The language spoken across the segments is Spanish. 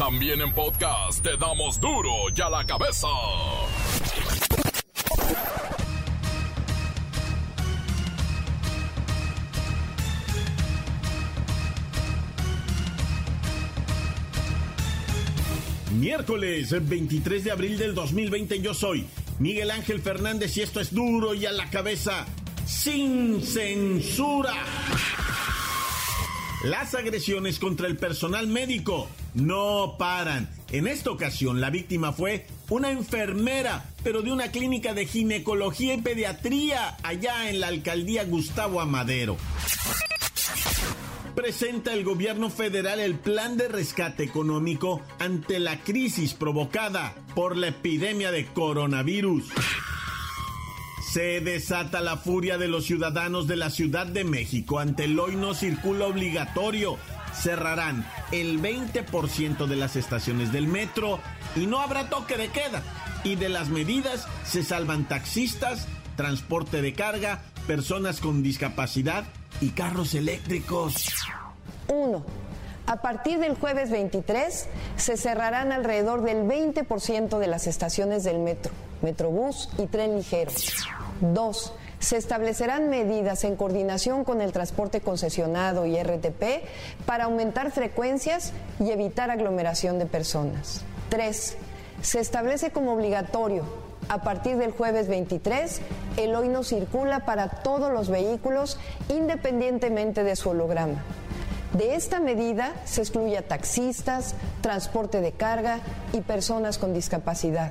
También en podcast te damos duro y a la cabeza. Miércoles 23 de abril del 2020 yo soy Miguel Ángel Fernández y esto es duro y a la cabeza sin censura. Las agresiones contra el personal médico no paran. En esta ocasión la víctima fue una enfermera, pero de una clínica de ginecología y pediatría allá en la alcaldía Gustavo Amadero presenta el gobierno federal el plan de rescate económico ante la crisis provocada por la epidemia de coronavirus. Se desata la furia de los ciudadanos de la Ciudad de México ante el hoy no circula obligatorio. Cerrarán el 20% de las estaciones del metro y no habrá toque de queda. Y de las medidas se salvan taxistas, transporte de carga, personas con discapacidad y carros eléctricos. 1. A partir del jueves 23 se cerrarán alrededor del 20% de las estaciones del metro, metrobús y tren ligero. 2. Se establecerán medidas en coordinación con el transporte concesionado y RTP para aumentar frecuencias y evitar aglomeración de personas. 3. Se establece como obligatorio a partir del jueves 23, el hoy no circula para todos los vehículos independientemente de su holograma. De esta medida se excluye a taxistas, transporte de carga y personas con discapacidad.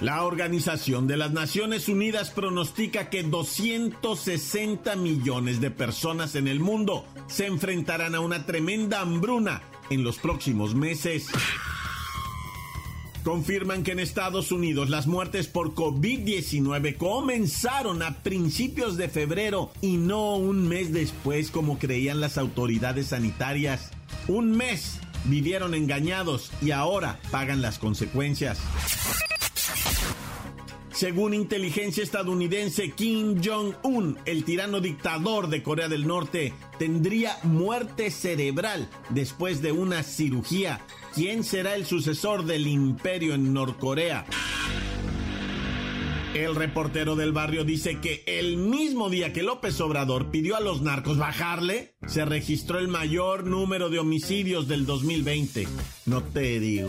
La Organización de las Naciones Unidas pronostica que 260 millones de personas en el mundo se enfrentarán a una tremenda hambruna en los próximos meses confirman que en Estados Unidos las muertes por COVID-19 comenzaron a principios de febrero y no un mes después como creían las autoridades sanitarias. Un mes vivieron engañados y ahora pagan las consecuencias. Según inteligencia estadounidense, Kim Jong-un, el tirano dictador de Corea del Norte, tendría muerte cerebral después de una cirugía ¿Quién será el sucesor del imperio en Norcorea? El reportero del barrio dice que el mismo día que López Obrador pidió a los narcos bajarle, se registró el mayor número de homicidios del 2020. No te digo.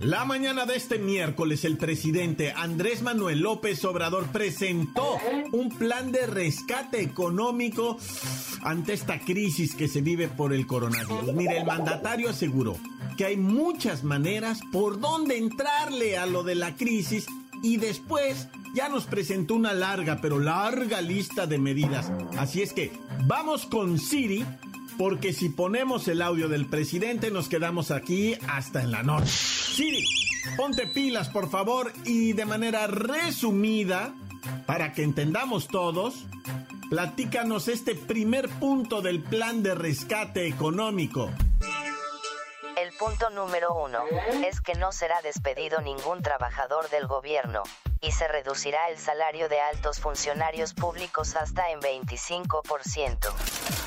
La mañana de este miércoles el presidente Andrés Manuel López Obrador presentó un plan de rescate económico ante esta crisis que se vive por el coronavirus. Mire, el mandatario aseguró que hay muchas maneras por donde entrarle a lo de la crisis y después ya nos presentó una larga, pero larga lista de medidas. Así es que vamos con Siri porque si ponemos el audio del presidente nos quedamos aquí hasta en la noche. Siri, ponte pilas por favor y de manera resumida, para que entendamos todos, platícanos este primer punto del plan de rescate económico. El punto número uno es que no será despedido ningún trabajador del gobierno, y se reducirá el salario de altos funcionarios públicos hasta en 25%.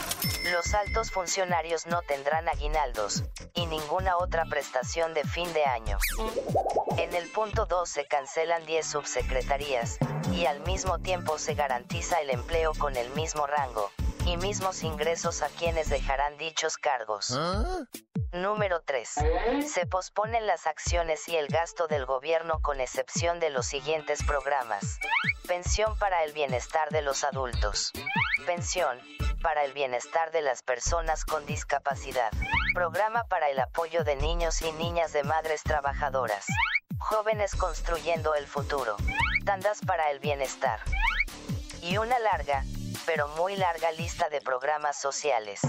Los altos funcionarios no tendrán aguinaldos, y ninguna otra prestación de fin de año. En el punto 2 se cancelan 10 subsecretarías, y al mismo tiempo se garantiza el empleo con el mismo rango, y mismos ingresos a quienes dejarán dichos cargos. Número 3. Se posponen las acciones y el gasto del gobierno con excepción de los siguientes programas. Pensión para el bienestar de los adultos. Pensión para el bienestar de las personas con discapacidad. Programa para el apoyo de niños y niñas de madres trabajadoras. Jóvenes construyendo el futuro. Tandas para el bienestar. Y una larga, pero muy larga lista de programas sociales.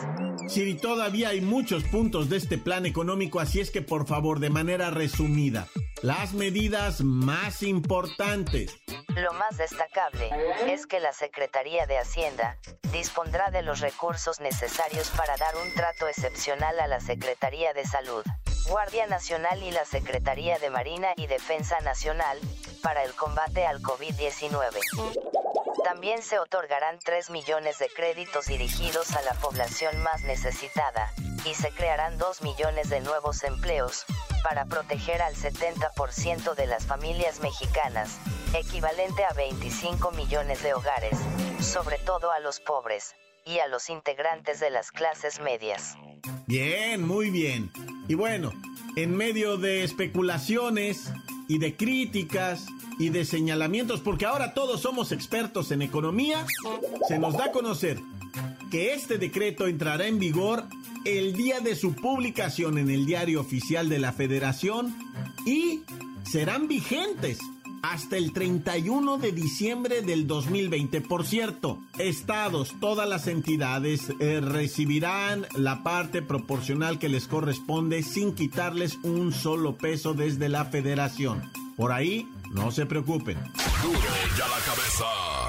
Sí, todavía hay muchos puntos de este plan económico, así es que por favor, de manera resumida, las medidas más importantes. Lo más destacable es que la Secretaría de Hacienda dispondrá de los recursos necesarios para dar un trato excepcional a la Secretaría de Salud, Guardia Nacional y la Secretaría de Marina y Defensa Nacional para el combate al COVID-19. También se otorgarán 3 millones de créditos dirigidos a la población más necesitada, y se crearán 2 millones de nuevos empleos, para proteger al 70% de las familias mexicanas, equivalente a 25 millones de hogares, sobre todo a los pobres, y a los integrantes de las clases medias. Bien, muy bien. Y bueno, en medio de especulaciones y de críticas y de señalamientos, porque ahora todos somos expertos en economía, se nos da a conocer que este decreto entrará en vigor el día de su publicación en el diario oficial de la federación y serán vigentes hasta el 31 de diciembre del 2020. Por cierto, estados, todas las entidades eh, recibirán la parte proporcional que les corresponde sin quitarles un solo peso desde la federación. Por ahí, no se preocupen. Duro ya la cabeza.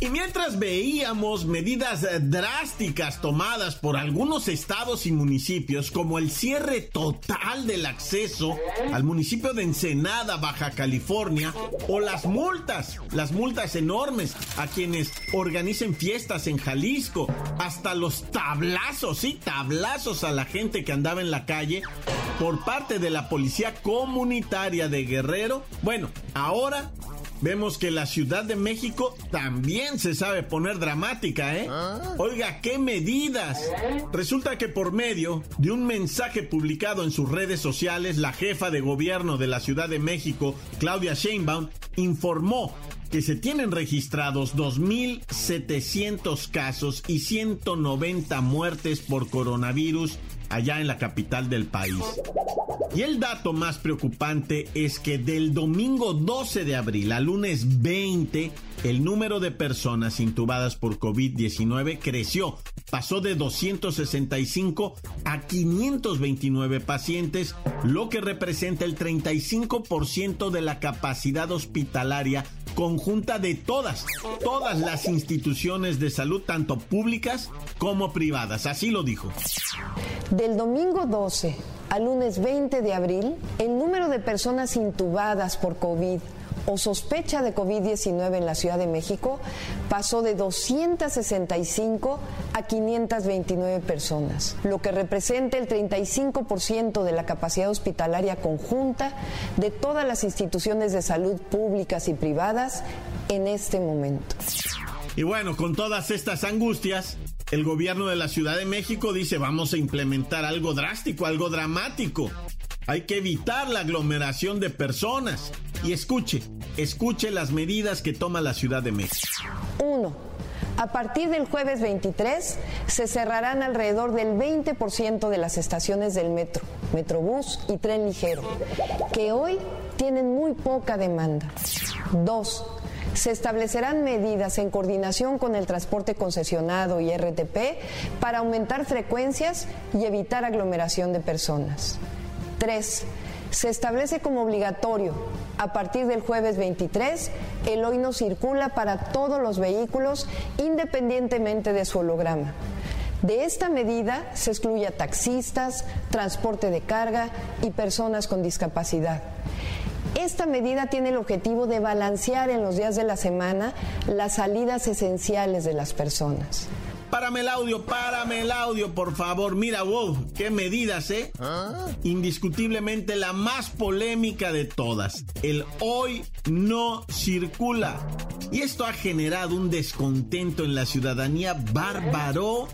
Y mientras veíamos medidas drásticas tomadas por algunos estados y municipios, como el cierre total del acceso al municipio de Ensenada, Baja California, o las multas, las multas enormes a quienes organicen fiestas en Jalisco, hasta los tablazos, sí, tablazos a la gente que andaba en la calle por parte de la policía comunitaria de Guerrero, bueno, ahora vemos que la Ciudad de México también se sabe poner dramática, ¿eh? Ah. Oiga, ¿qué medidas? Resulta que por medio de un mensaje publicado en sus redes sociales, la jefa de gobierno de la Ciudad de México, Claudia Sheinbaum, informó que se tienen registrados 2.700 casos y 190 muertes por coronavirus allá en la capital del país. Y el dato más preocupante es que del domingo 12 de abril al lunes 20, el número de personas intubadas por COVID-19 creció. Pasó de 265 a 529 pacientes, lo que representa el 35% de la capacidad hospitalaria conjunta de todas, todas las instituciones de salud, tanto públicas como privadas. Así lo dijo. Del domingo 12 al lunes 20 de abril, el número de personas intubadas por COVID o sospecha de COVID-19 en la Ciudad de México pasó de 265 a 529 personas, lo que representa el 35% de la capacidad hospitalaria conjunta de todas las instituciones de salud públicas y privadas en este momento. Y bueno, con todas estas angustias, el gobierno de la Ciudad de México dice vamos a implementar algo drástico, algo dramático. Hay que evitar la aglomeración de personas. Y escuche, escuche las medidas que toma la Ciudad de México. Uno, a partir del jueves 23 se cerrarán alrededor del 20% de las estaciones del metro, metrobús y tren ligero, que hoy tienen muy poca demanda. Dos, se establecerán medidas en coordinación con el transporte concesionado y RTP para aumentar frecuencias y evitar aglomeración de personas. 3. Se establece como obligatorio, a partir del jueves 23, el hoy no circula para todos los vehículos independientemente de su holograma. De esta medida se excluye a taxistas, transporte de carga y personas con discapacidad. Esta medida tiene el objetivo de balancear en los días de la semana las salidas esenciales de las personas. Párame el audio, párame el audio, por favor. Mira, wow, qué medidas, ¿eh? ¿Ah? Indiscutiblemente la más polémica de todas. El hoy no circula. Y esto ha generado un descontento en la ciudadanía bárbaro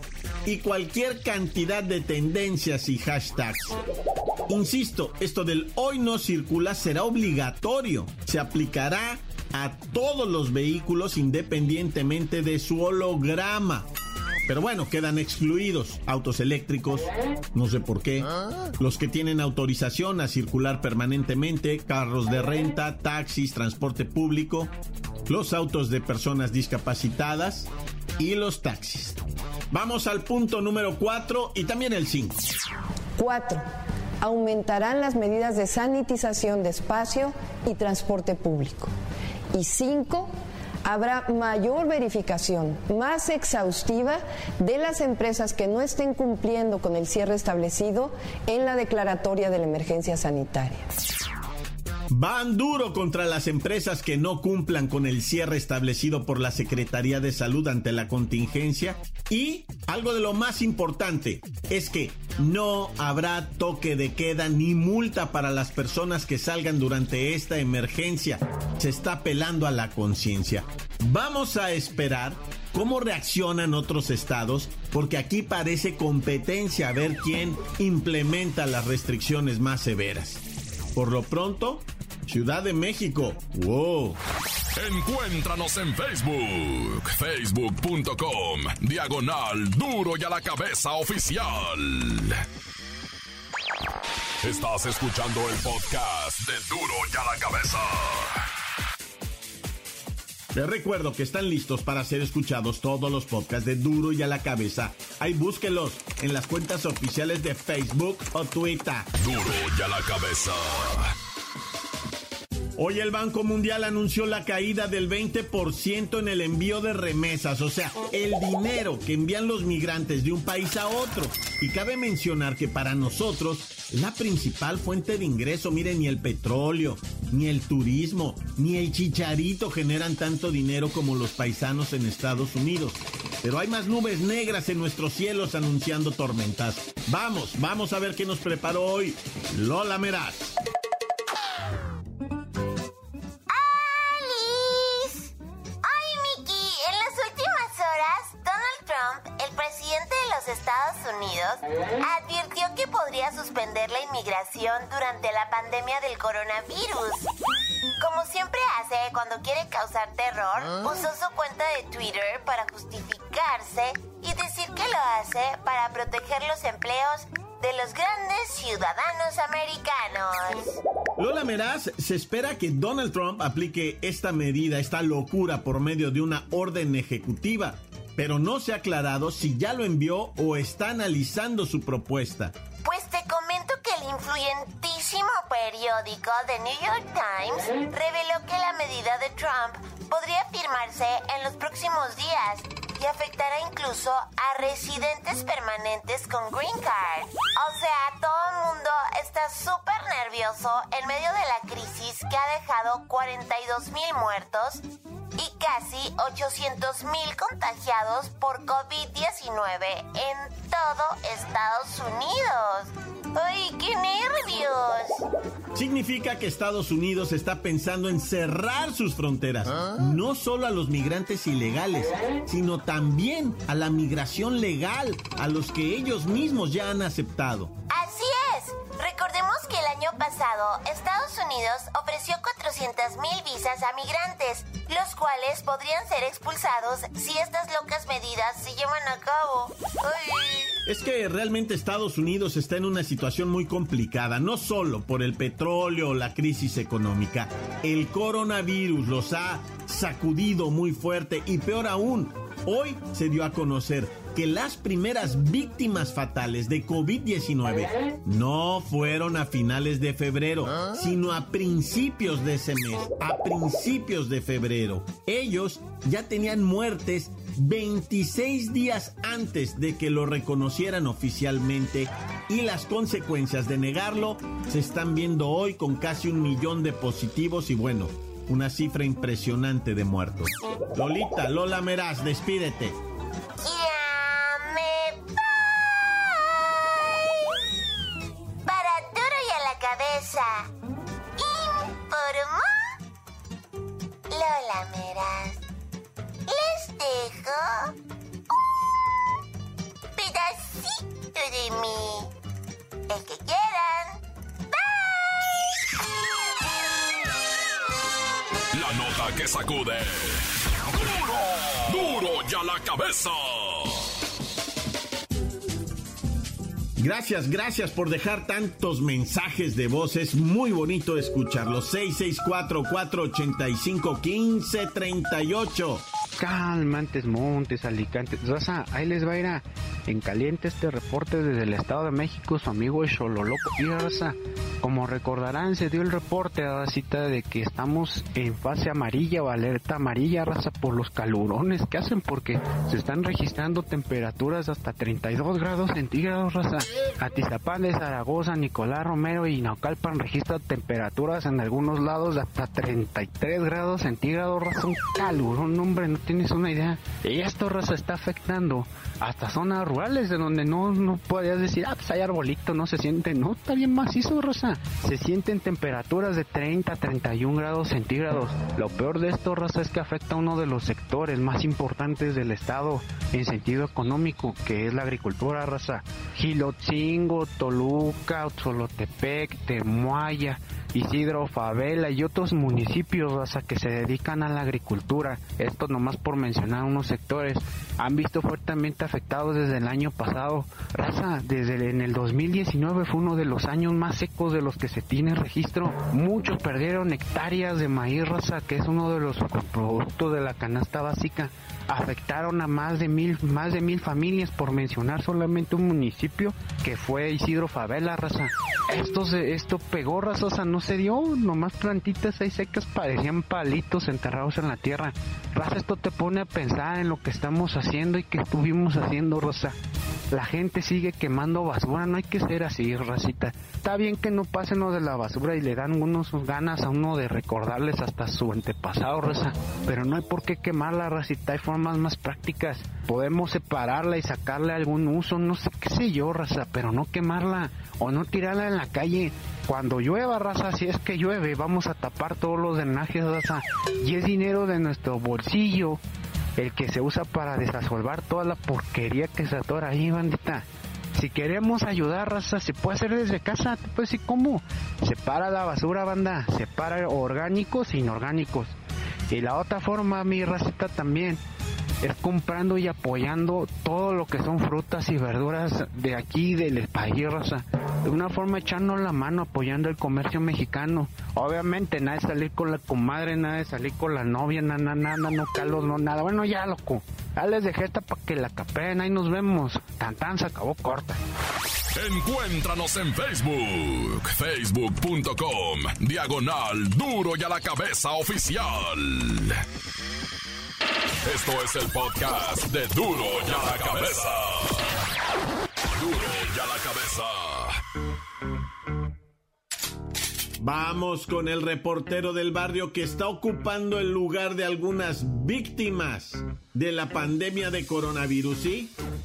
y cualquier cantidad de tendencias y hashtags. Insisto, esto del hoy no circula será obligatorio. Se aplicará a todos los vehículos independientemente de su holograma. Pero bueno, quedan excluidos autos eléctricos, no sé por qué, los que tienen autorización a circular permanentemente, carros de renta, taxis, transporte público, los autos de personas discapacitadas y los taxis. Vamos al punto número 4 y también el 5. 4. Aumentarán las medidas de sanitización de espacio y transporte público. Y 5 habrá mayor verificación, más exhaustiva de las empresas que no estén cumpliendo con el cierre establecido en la declaratoria de la emergencia sanitaria. Van duro contra las empresas que no cumplan con el cierre establecido por la Secretaría de Salud ante la contingencia. Y algo de lo más importante es que no habrá toque de queda ni multa para las personas que salgan durante esta emergencia. Se está apelando a la conciencia. Vamos a esperar cómo reaccionan otros estados, porque aquí parece competencia a ver quién implementa las restricciones más severas. Por lo pronto, Ciudad de México. ¡Wow! Encuéntranos en Facebook, facebook.com, diagonal duro y a la cabeza oficial. Estás escuchando el podcast de duro y a la cabeza. Les recuerdo que están listos para ser escuchados todos los podcasts de Duro y a la cabeza. Ahí búsquelos en las cuentas oficiales de Facebook o Twitter. Duro y a la cabeza. Hoy el Banco Mundial anunció la caída del 20% en el envío de remesas, o sea, el dinero que envían los migrantes de un país a otro. Y cabe mencionar que para nosotros la principal fuente de ingreso, miren, ni el petróleo, ni el turismo, ni el chicharito generan tanto dinero como los paisanos en Estados Unidos. Pero hay más nubes negras en nuestros cielos anunciando tormentas. Vamos, vamos a ver qué nos preparó hoy Lola Meraz. Advirtió que podría suspender la inmigración durante la pandemia del coronavirus. Como siempre hace cuando quiere causar terror, ¿Ah? usó su cuenta de Twitter para justificarse y decir que lo hace para proteger los empleos de los grandes ciudadanos americanos. Lola Meraz, se espera que Donald Trump aplique esta medida, esta locura por medio de una orden ejecutiva pero no se ha aclarado si ya lo envió o está analizando su propuesta. Pues te comento que el influyentísimo periódico The New York Times reveló que la medida de Trump podría firmarse en los próximos días y afectará incluso a residentes permanentes con Green Card. O sea, todo el mundo está súper nervioso en medio de la crisis que ha dejado 42 mil muertos y casi 800 mil contagiados por COVID-19 en todo Estados Unidos. ¡Ay, qué nervios! Significa que Estados Unidos está pensando en cerrar sus fronteras, ¿Ah? no solo a los migrantes ilegales, sino también a la migración legal, a los que ellos mismos ya han aceptado. Así es. Recordemos que el año pasado Estados Unidos ofreció 400 mil visas a migrantes, los cuales podrían ser expulsados si estas locas medidas se llevan a cabo. Es que realmente Estados Unidos está en una situación muy complicada, no solo por el petróleo o la crisis económica. El coronavirus los ha sacudido muy fuerte y peor aún, hoy se dio a conocer que las primeras víctimas fatales de COVID-19 no fueron a finales de febrero, sino a principios de ese mes, a principios de febrero. Ellos ya tenían muertes 26 días antes de que lo reconocieran oficialmente y las consecuencias de negarlo se están viendo hoy con casi un millón de positivos y bueno, una cifra impresionante de muertos. Lolita, Lola Meraz, despídete. que sacude. ¡Duro! ¡Duro ya la cabeza! Gracias, gracias por dejar tantos mensajes de voz. Es muy bonito escucharlos. 664-485-1538. Calmantes, montes, alicantes. Raza, ahí les va a ir a, en caliente este reporte desde el Estado de México, su amigo Chololoco. Y Raza, como recordarán, se dio el reporte a la cita de que estamos en fase amarilla o alerta amarilla, raza, por los calurones que hacen, porque se están registrando temperaturas hasta 32 grados centígrados, raza. Atizapán de Zaragoza, Nicolás Romero y Naucalpan registran temperaturas en algunos lados de hasta 33 grados centígrados, raza. Un calurón, hombre, no tienes una idea. Y esto, raza, está afectando hasta zonas rurales de donde no, no podías decir, ah, pues hay arbolito, no se siente. No, está bien macizo, raza. Se sienten temperaturas de 30 a 31 grados centígrados. Lo peor de esto, raza, es que afecta a uno de los sectores más importantes del estado en sentido económico, que es la agricultura, raza. Gilotzingo, Toluca, Zolotepec, Temuaya, Isidro, Favela y otros municipios raza, que se dedican a la agricultura, esto nomás por mencionar unos sectores, han visto fuertemente afectados desde el año pasado. Raza, desde en el 2019 fue uno de los años más secos de los que se tiene registro. Muchos perdieron hectáreas de maíz, raza, que es uno de los productos de la canasta básica afectaron a más de mil, más de mil familias, por mencionar solamente un municipio que fue Isidro Favela, raza. Esto, se, esto pegó, raza, o sea, no se dio, nomás plantitas ahí secas parecían palitos enterrados en la tierra. Raza, esto te pone a pensar en lo que estamos haciendo y que estuvimos haciendo, raza. La gente sigue quemando basura, no hay que ser así, racita. Está bien que no pasen lo de la basura y le dan unos ganas a uno de recordarles hasta su antepasado, raza. Pero no hay por qué quemarla, racita, hay formas más prácticas. Podemos separarla y sacarle algún uso, no sé qué sé yo, raza, pero no quemarla o no tirarla en la calle. Cuando llueva, raza, si es que llueve, vamos a tapar todos los drenajes, raza. Y es dinero de nuestro bolsillo el que se usa para desasolvar toda la porquería que se atora ahí, bandita. Si queremos ayudar, raza, se puede hacer desde casa, pues sí, ¿cómo? Separa la basura, banda, separa orgánicos e inorgánicos. Y la otra forma, mi racita también, es comprando y apoyando todo lo que son frutas y verduras de aquí, del país, raza. De una forma echando la mano, apoyando el comercio mexicano. Obviamente, nada de salir con la comadre, nada de salir con la novia, nada, nada, no calos, no nada. Bueno, ya, loco. Ya les dejé esta para que la capeen, ahí nos vemos. Tan se acabó corta. Encuéntranos en Facebook, facebook.com, diagonal duro y a la cabeza oficial. Esto es el podcast de duro y a la cabeza. Duro y a la cabeza. Vamos con el reportero del barrio que está ocupando el lugar de algunas víctimas de la pandemia de coronavirus.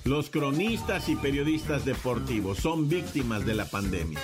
Los cronistas y periodistas deportivos son víctimas de la pandemia.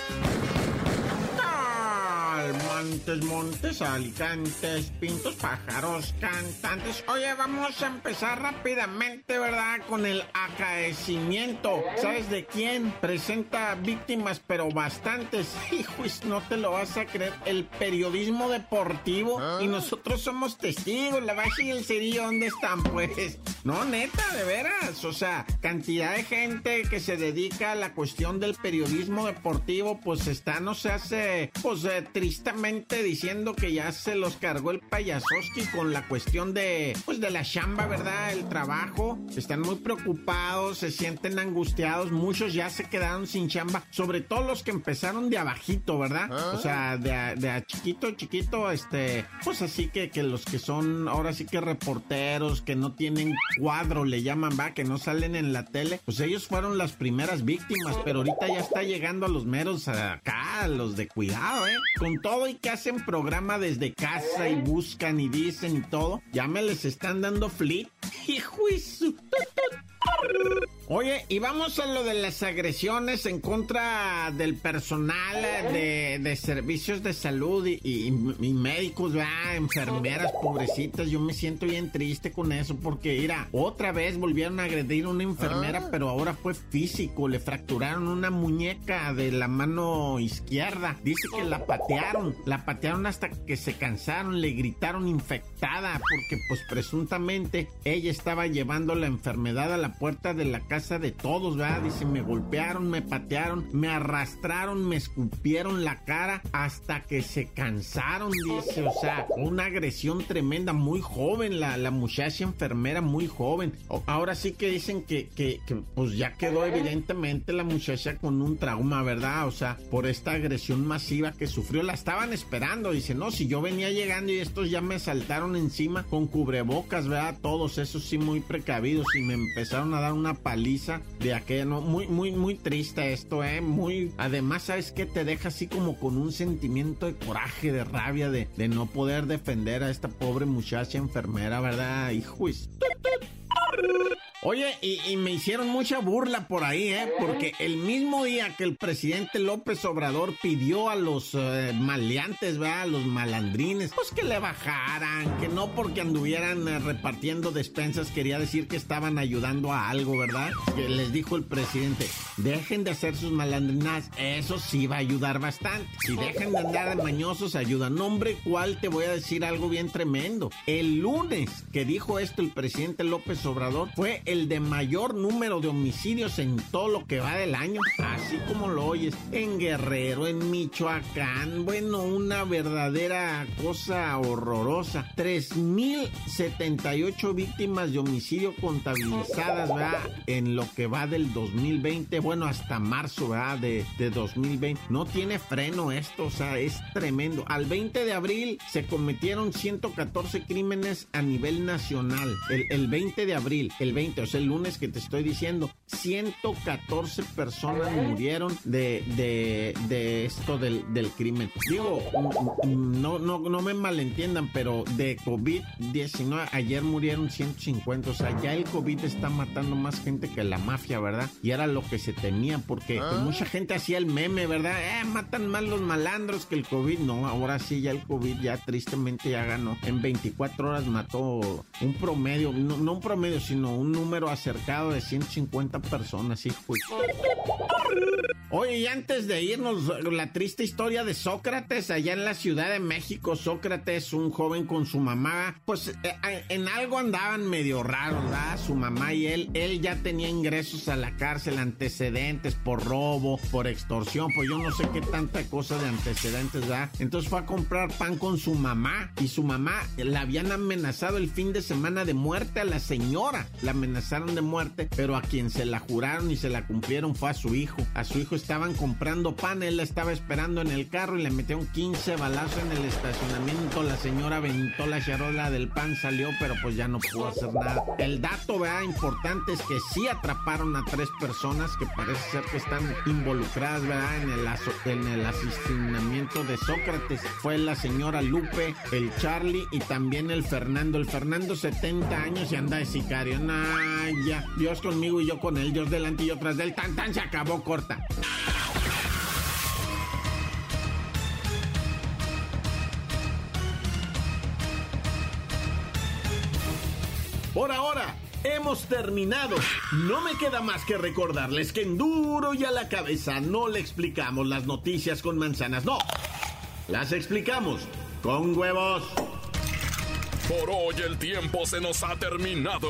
Montes, montes, alicantes, pintos, pájaros, cantantes. Oye, vamos a empezar rápidamente, ¿verdad? Con el acaecimiento. ¿Sabes de quién? Presenta víctimas, pero bastantes. Hijos, no te lo vas a creer. El periodismo deportivo. Y nosotros somos testigos. La base y el cerillo, ¿dónde están? Pues, no, neta, de veras. O sea, cantidad de gente que se dedica a la cuestión del periodismo deportivo, pues está, no se hace, pues, eh, tristemente diciendo que ya se los cargó el payasoski con la cuestión de, pues de la chamba, ¿verdad? El trabajo. Están muy preocupados, se sienten angustiados. Muchos ya se quedaron sin chamba, sobre todo los que empezaron de abajito, ¿verdad? O sea, de a, de a chiquito, chiquito, este, pues así que, que los que son ahora sí que reporteros, que no tienen cuadro, le llaman, va, que no salen en la tele, pues ellos fueron las primeras víctimas, pero ahorita ya está llegando a los meros acá, a los de cuidado, ¿eh? Con todo y que hacen programa desde casa y buscan y dicen y todo, ya me les están dando flip. Hijo Oye, y vamos a lo de las agresiones en contra del personal de, de servicios de salud y, y, y médicos, ¿verdad? enfermeras, pobrecitas. Yo me siento bien triste con eso porque, mira, otra vez volvieron a agredir a una enfermera, Ah. pero ahora fue físico. Le fracturaron una muñeca de la mano izquierda. Dice que la patearon, la patearon hasta que se cansaron, le gritaron infectada porque, pues, presuntamente ella estaba llevando la enfermedad a la puerta de la casa de todos, ¿verdad? Dice, me golpearon, me patearon, me arrastraron, me escupieron la cara hasta que se cansaron, dice, o sea, una agresión tremenda, muy joven, la, la muchacha enfermera, muy joven. Ahora sí que dicen que, que, que, pues ya quedó evidentemente la muchacha con un trauma, ¿verdad? O sea, por esta agresión masiva que sufrió, la estaban esperando, dice, no, si yo venía llegando y estos ya me saltaron encima con cubrebocas, ¿verdad? Todos esos sí muy precavidos y me empezaron a dar una paliza de aquella, no, muy, muy, muy triste esto, ¿eh? Muy, además, ¿sabes qué? Te deja así como con un sentimiento de coraje, de rabia, de, de no poder defender a esta pobre muchacha enfermera, ¿verdad? Hijo, Oye, y, me hicieron mucha burla por ahí, ¿eh? Porque el mismo día que el presidente López Obrador pidió a los eh, maleantes, ¿verdad? A los malandrines, pues que le bajaran, que no porque anduvieran eh, repartiendo despensas quería decir que estaban ayudando a algo, ¿verdad? Que les dijo el presidente, dejen de hacer sus malandrinas, eso sí va a ayudar bastante. Si dejan de andar de mañosos, ayudan. Nombre, ¿cuál te voy a decir algo bien tremendo? El lunes que dijo esto el presidente López Obrador fue el de mayor número de homicidios en todo lo que va del año, así como lo oyes, en Guerrero, en Michoacán, bueno, una verdadera cosa horrorosa. 3.078 víctimas de homicidio contabilizadas, ¿verdad? En lo que va del 2020, bueno, hasta marzo, ¿verdad? De, de 2020. No tiene freno esto, o sea, es tremendo. Al 20 de abril se cometieron 114 crímenes a nivel nacional. El, el 20 de abril, el 20 es el lunes que te estoy diciendo, 114 personas murieron de, de, esto del, del, crimen. Digo, no, no, no me malentiendan, pero de COVID-19 ayer murieron 150. O sea, ya el COVID está matando más gente que la mafia, ¿verdad? Y era lo que se temía, porque pues, ah. mucha gente hacía el meme, ¿verdad? Eh, matan más los malandros que el COVID. No, ahora sí, ya el COVID ya tristemente ya ganó. En 24 horas mató un promedio, no, no un promedio, sino un número acercado de 150 personas, hijo. Oye, y antes de irnos, la triste historia de Sócrates allá en la Ciudad de México. Sócrates, un joven con su mamá, pues eh, eh, en algo andaban medio raros, ¿verdad? Su mamá y él, él ya tenía ingresos a la cárcel, antecedentes por robo, por extorsión, pues yo no sé qué tanta cosa de antecedentes, ¿verdad? Entonces fue a comprar pan con su mamá y su mamá la habían amenazado el fin de semana de muerte a la señora. La amenazaron de muerte, pero a quien se la juraron y se la cumplieron fue a su hijo. A su hijo estaban comprando pan, él la estaba esperando en el carro y le metieron 15 balazos en el estacionamiento. La señora aventó la charola del pan, salió, pero pues ya no pudo hacer nada. El dato, vea, importante es que sí atraparon a tres personas que parece ser que están involucradas, ¿verdad? En el, en el asesinamiento de Sócrates. Fue la señora Lupe, el Charlie y también el Fernando. El Fernando, 70 años y anda de sicario. Nah, ya. Dios conmigo y yo con él. Dios delante y yo tras del Tan tan se acabó corta. Por ahora, hemos terminado. No me queda más que recordarles que en duro y a la cabeza no le explicamos las noticias con manzanas, no. Las explicamos con huevos. Por hoy el tiempo se nos ha terminado.